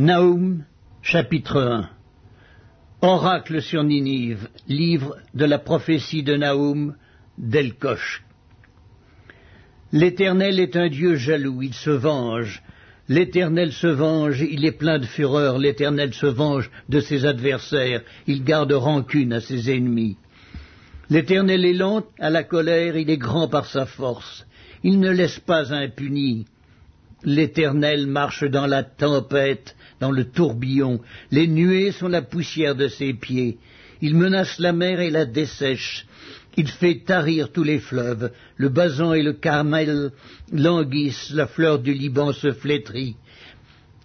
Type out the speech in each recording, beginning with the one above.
Naoum, chapitre 1 Oracle sur Ninive, livre de la prophétie de Naoum d'Elkosh. L'Éternel est un Dieu jaloux, il se venge. L'Éternel se venge, il est plein de fureur, l'Éternel se venge de ses adversaires, il garde rancune à ses ennemis. L'Éternel est lent à la colère, il est grand par sa force, il ne laisse pas impuni. L'Éternel marche dans la tempête, dans le tourbillon, les nuées sont la poussière de ses pieds. Il menace la mer et la dessèche. Il fait tarir tous les fleuves. Le basan et le carmel languissent, la fleur du Liban se flétrit.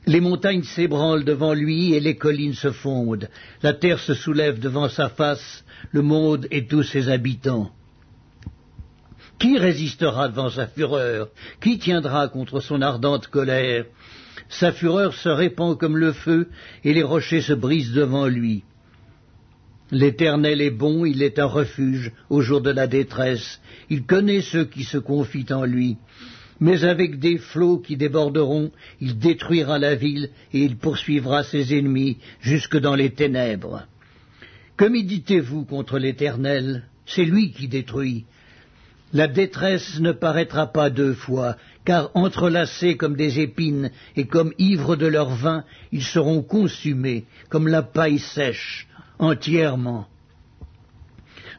Les montagnes s'ébranlent devant lui et les collines se fondent. La terre se soulève devant sa face, le monde et tous ses habitants. Qui résistera devant sa fureur? Qui tiendra contre son ardente colère? Sa fureur se répand comme le feu, et les rochers se brisent devant lui. L'Éternel est bon, il est un refuge au jour de la détresse. Il connaît ceux qui se confient en lui. Mais avec des flots qui déborderont, il détruira la ville et il poursuivra ses ennemis jusque dans les ténèbres. Que méditez-vous contre l'Éternel? C'est lui qui détruit. La détresse ne paraîtra pas deux fois, car entrelacés comme des épines et comme ivres de leur vin, ils seront consumés comme la paille sèche, entièrement.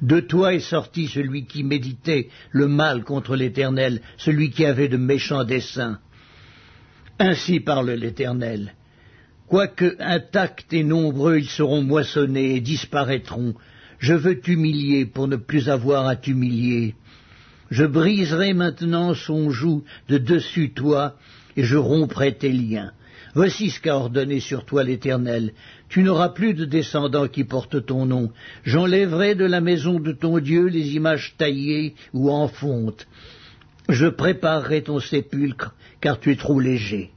De toi est sorti celui qui méditait le mal contre l'Éternel, celui qui avait de méchants desseins. Ainsi parle l'Éternel. Quoique intacts et nombreux, ils seront moissonnés et disparaîtront. Je veux t'humilier pour ne plus avoir à t'humilier. Je briserai maintenant son joug de dessus toi, et je romprai tes liens. Voici ce qu'a ordonné sur toi l'Éternel. Tu n'auras plus de descendants qui portent ton nom. J'enlèverai de la maison de ton Dieu les images taillées ou en fonte. Je préparerai ton sépulcre, car tu es trop léger.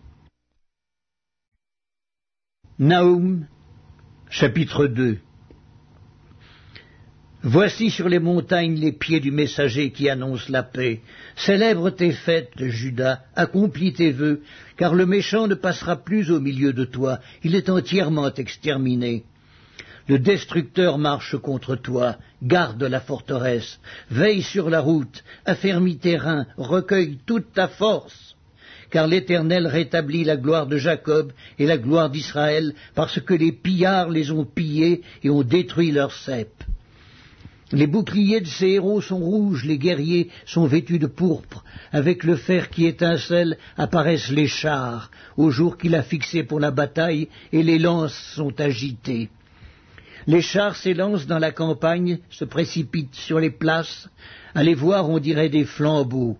Naoum, chapitre 2 Voici sur les montagnes les pieds du messager qui annonce la paix. Célèbre tes fêtes, Judas, accomplis tes vœux, car le méchant ne passera plus au milieu de toi, il est entièrement exterminé. Le destructeur marche contre toi, garde la forteresse, veille sur la route, affermis tes reins, recueille toute ta force. Car l'Éternel rétablit la gloire de Jacob et la gloire d'Israël, parce que les pillards les ont pillés et ont détruit leurs cèpes. Les boucliers de ces héros sont rouges, les guerriers sont vêtus de pourpre. Avec le fer qui étincelle apparaissent les chars, au jour qu'il a fixé pour la bataille, et les lances sont agitées. Les chars s'élancent dans la campagne, se précipitent sur les places. À les voir, on dirait des flambeaux.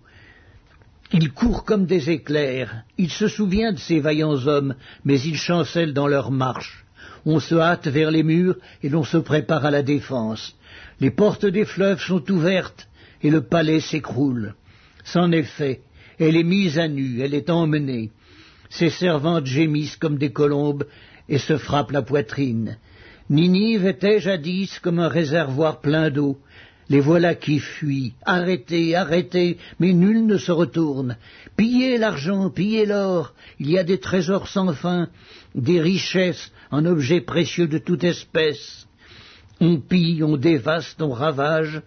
Ils courent comme des éclairs. Il se souvient de ces vaillants hommes, mais ils chancellent dans leur marche. On se hâte vers les murs et l'on se prépare à la défense. Les portes des fleuves sont ouvertes et le palais s'écroule. C'en est fait. Elle est mise à nu, elle est emmenée. Ses servantes gémissent comme des colombes et se frappent la poitrine. Ninive était jadis comme un réservoir plein d'eau. Les voilà qui fuient. Arrêtez, arrêtez, mais nul ne se retourne. Pillez l'argent, pillez l'or. Il y a des trésors sans fin, des richesses en objets précieux de toute espèce. On pille, on dévaste, on ravage,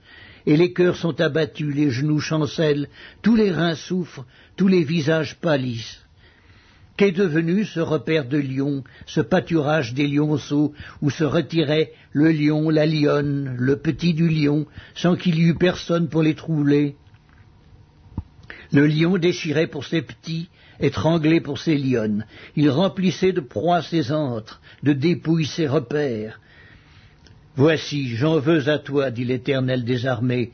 et les cœurs sont abattus, les genoux chancellent, tous les reins souffrent, tous les visages pâlissent. Qu'est devenu ce repère de lions, ce pâturage des lionceaux, où se retirait le lion, la lionne, le petit du lion, sans qu'il y eût personne pour les trouver Le lion déchirait pour ses petits, étranglé pour ses lionnes. Il remplissait de proies ses antres, de dépouilles ses repères. Voici, j'en veux à toi, dit l'Éternel des armées,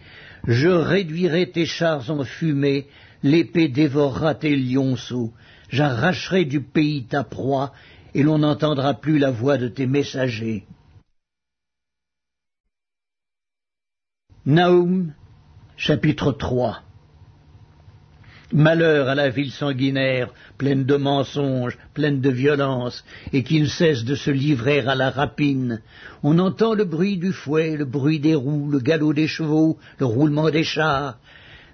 je réduirai tes chars en fumée, l'épée dévorera tes lionceaux, j'arracherai du pays ta proie, et l'on n'entendra plus la voix de tes messagers. Naoum, chapitre 3 Malheur à la ville sanguinaire, pleine de mensonges, pleine de violence, et qui ne cesse de se livrer à la rapine. On entend le bruit du fouet, le bruit des roues, le galop des chevaux, le roulement des chars.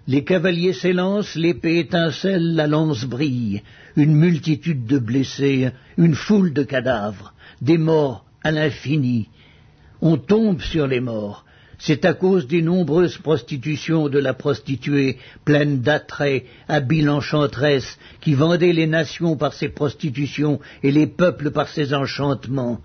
Les cavaliers s'élancent, l'épée étincelle, la lance brille, une multitude de blessés, une foule de cadavres, des morts à l'infini. On tombe sur les morts, c'est à cause des nombreuses prostitutions de la prostituée, pleine d'attraits, habile enchanteresse, qui vendait les nations par ses prostitutions et les peuples par ses enchantements.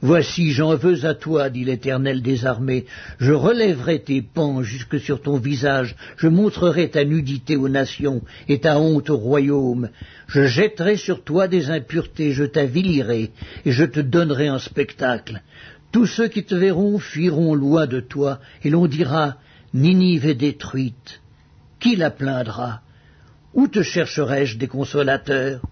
Voici, j'en veux à toi, dit l'Éternel des armées. Je relèverai tes pans jusque sur ton visage, je montrerai ta nudité aux nations et ta honte au royaume. Je jetterai sur toi des impuretés, je t'avilirai, et je te donnerai un spectacle. Tous ceux qui te verront fuiront loin de toi, et l'on dira Ninive est détruite. Qui la plaindra? Où te chercherai-je des consolateurs?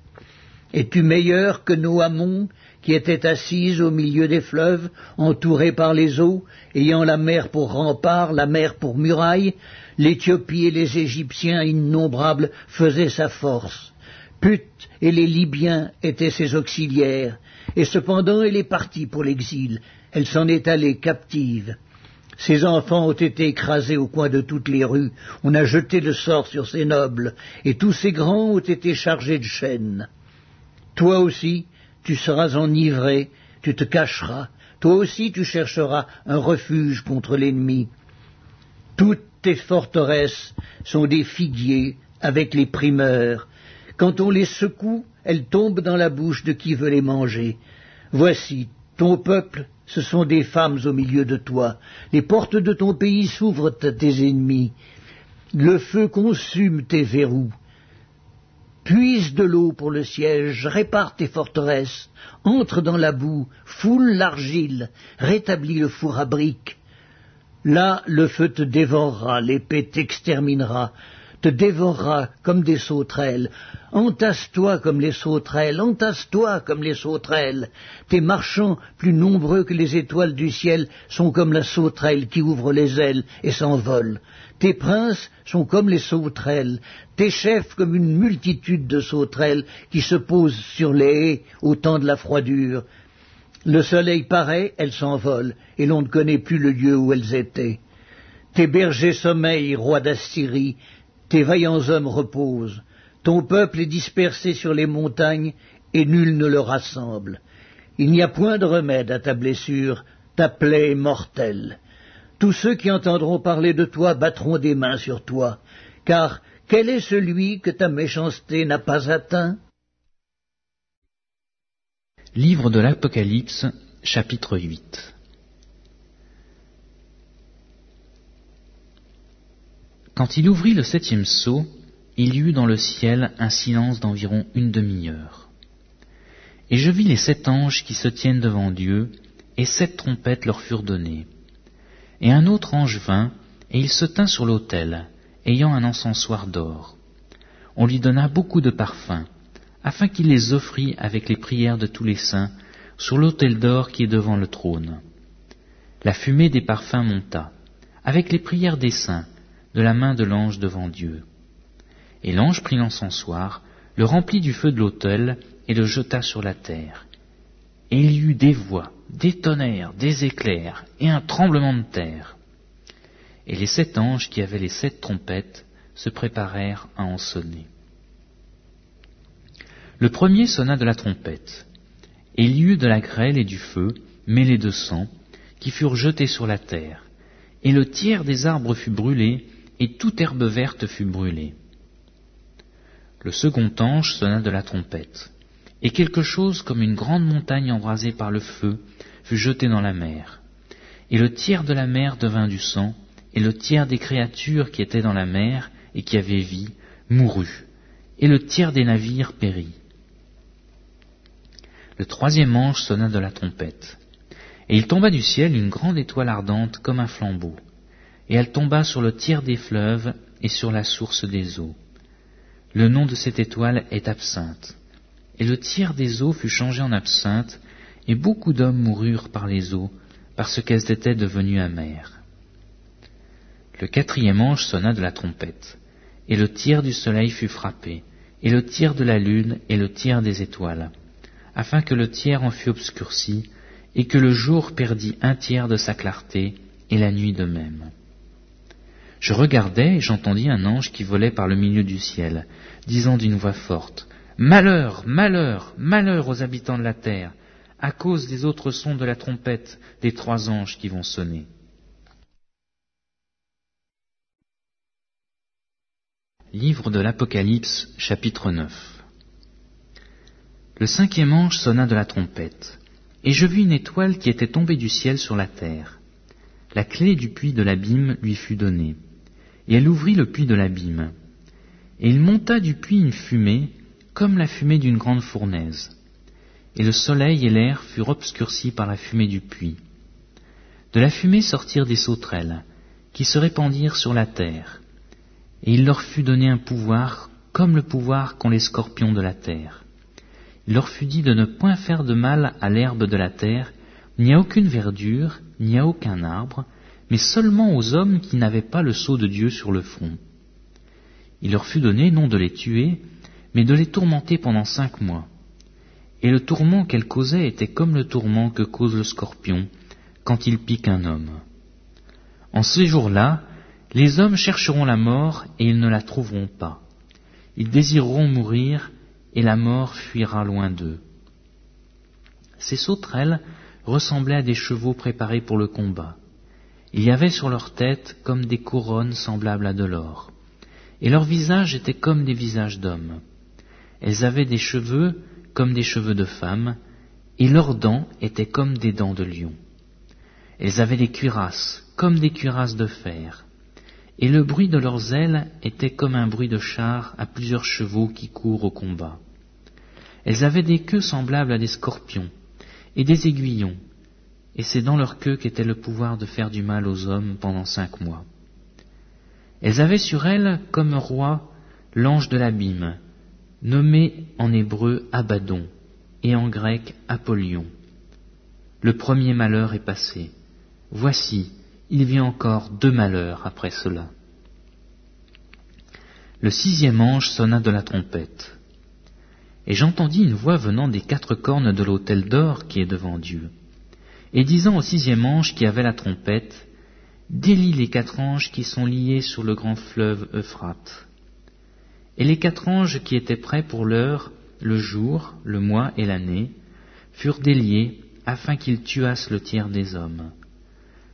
Es-tu meilleur que Noamon, qui était assise au milieu des fleuves, entourée par les eaux, ayant la mer pour rempart, la mer pour muraille? L'Éthiopie et les Égyptiens innombrables faisaient sa force. Put et les Libyens étaient ses auxiliaires, et cependant elle est partie pour l'exil, elle s'en est allée captive. Ses enfants ont été écrasés au coin de toutes les rues, on a jeté le sort sur ses nobles, et tous ses grands ont été chargés de chaînes. Toi aussi, tu seras enivré, tu te cacheras, toi aussi tu chercheras un refuge contre l'ennemi. Toutes tes forteresses sont des figuiers avec les primeurs. Quand on les secoue, elles tombent dans la bouche de qui veut les manger. Voici, ton peuple ce sont des femmes au milieu de toi. Les portes de ton pays s'ouvrent à tes ennemis. Le feu consume tes verrous. Puise de l'eau pour le siège, répare tes forteresses, entre dans la boue, foule l'argile, rétablis le four à briques. Là, le feu te dévorera, l'épée t'exterminera, dévorera comme des sauterelles. Entasse-toi comme les sauterelles, entasse-toi comme les sauterelles. Tes marchands, plus nombreux que les étoiles du ciel, sont comme la sauterelle qui ouvre les ailes et s'envole. Tes princes sont comme les sauterelles, tes chefs comme une multitude de sauterelles qui se posent sur les haies au temps de la froidure. Le soleil paraît, elles s'envolent, et l'on ne connaît plus le lieu où elles étaient. Tes bergers sommeillent, roi d'Assyrie, tes vaillants hommes reposent, ton peuple est dispersé sur les montagnes, et nul ne le rassemble. Il n'y a point de remède à ta blessure, ta plaie est mortelle. Tous ceux qui entendront parler de toi battront des mains sur toi, car quel est celui que ta méchanceté n'a pas atteint? Livre de l'Apocalypse, chapitre 8 Quand il ouvrit le septième sceau, il y eut dans le ciel un silence d'environ une demi-heure. Et je vis les sept anges qui se tiennent devant Dieu, et sept trompettes leur furent données. Et un autre ange vint, et il se tint sur l'autel, ayant un encensoir d'or. On lui donna beaucoup de parfums, afin qu'il les offrît avec les prières de tous les saints sur l'autel d'or qui est devant le trône. La fumée des parfums monta, avec les prières des saints, de la main de l'ange devant Dieu. Et l'ange prit l'encensoir, le remplit du feu de l'autel, et le jeta sur la terre. Et il y eut des voix, des tonnerres, des éclairs, et un tremblement de terre. Et les sept anges qui avaient les sept trompettes se préparèrent à en sonner. Le premier sonna de la trompette, et il y eut de la grêle et du feu, mêlés de sang, qui furent jetés sur la terre, et le tiers des arbres fut brûlé, et toute herbe verte fut brûlée. Le second ange sonna de la trompette, et quelque chose comme une grande montagne embrasée par le feu fut jeté dans la mer. Et le tiers de la mer devint du sang, et le tiers des créatures qui étaient dans la mer et qui avaient vie mourut, et le tiers des navires périt. Le troisième ange sonna de la trompette, et il tomba du ciel une grande étoile ardente comme un flambeau et elle tomba sur le tiers des fleuves et sur la source des eaux. Le nom de cette étoile est absinthe. Et le tiers des eaux fut changé en absinthe, et beaucoup d'hommes moururent par les eaux, parce qu'elles étaient devenues amères. Le quatrième ange sonna de la trompette, et le tiers du soleil fut frappé, et le tiers de la lune, et le tiers des étoiles, afin que le tiers en fût obscurci, et que le jour perdît un tiers de sa clarté, et la nuit de même. Je regardai et j'entendis un ange qui volait par le milieu du ciel, disant d'une voix forte, Malheur, malheur, malheur aux habitants de la terre, à cause des autres sons de la trompette des trois anges qui vont sonner. Livre de l'Apocalypse, chapitre 9 Le cinquième ange sonna de la trompette, et je vis une étoile qui était tombée du ciel sur la terre. La clé du puits de l'abîme lui fut donnée, et elle ouvrit le puits de l'abîme. Et il monta du puits une fumée, comme la fumée d'une grande fournaise. Et le soleil et l'air furent obscurcis par la fumée du puits. De la fumée sortirent des sauterelles, qui se répandirent sur la terre et il leur fut donné un pouvoir comme le pouvoir qu'ont les scorpions de la terre. Il leur fut dit de ne point faire de mal à l'herbe de la terre, ni à aucune verdure, ni à aucun arbre, mais seulement aux hommes qui n'avaient pas le sceau de Dieu sur le front. Il leur fut donné non de les tuer, mais de les tourmenter pendant cinq mois. Et le tourment qu'elles causaient était comme le tourment que cause le scorpion quand il pique un homme. En ces jours-là, les hommes chercheront la mort et ils ne la trouveront pas. Ils désireront mourir et la mort fuira loin d'eux. Ces sauterelles ressemblaient à des chevaux préparés pour le combat. Il y avait sur leur tête comme des couronnes semblables à de l'or, et leurs visages étaient comme des visages d'hommes. Elles avaient des cheveux comme des cheveux de femmes, et leurs dents étaient comme des dents de lion. Elles avaient des cuirasses comme des cuirasses de fer, et le bruit de leurs ailes était comme un bruit de chars à plusieurs chevaux qui courent au combat. Elles avaient des queues semblables à des scorpions, et des aiguillons, et c'est dans leur queue qu'était le pouvoir de faire du mal aux hommes pendant cinq mois. Elles avaient sur elles comme roi l'ange de l'abîme, nommé en hébreu Abaddon, et en grec Apollyon. Le premier malheur est passé. Voici, il vient encore deux malheurs après cela. Le sixième ange sonna de la trompette, et j'entendis une voix venant des quatre cornes de l'autel d'or qui est devant Dieu, et disant au sixième ange qui avait la trompette, Délie les quatre anges qui sont liés sur le grand fleuve Euphrate. Et les quatre anges qui étaient prêts pour l'heure, le jour, le mois et l'année, furent déliés afin qu'ils tuassent le tiers des hommes.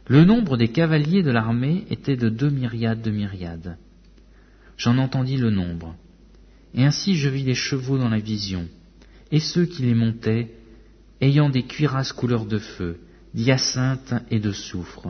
Le nombre des cavaliers de l'armée était de deux myriades de myriades. J'en entendis le nombre. Et ainsi je vis les chevaux dans la vision, et ceux qui les montaient, ayant des cuirasses couleur de feu, d'hyacinthe et de soufre.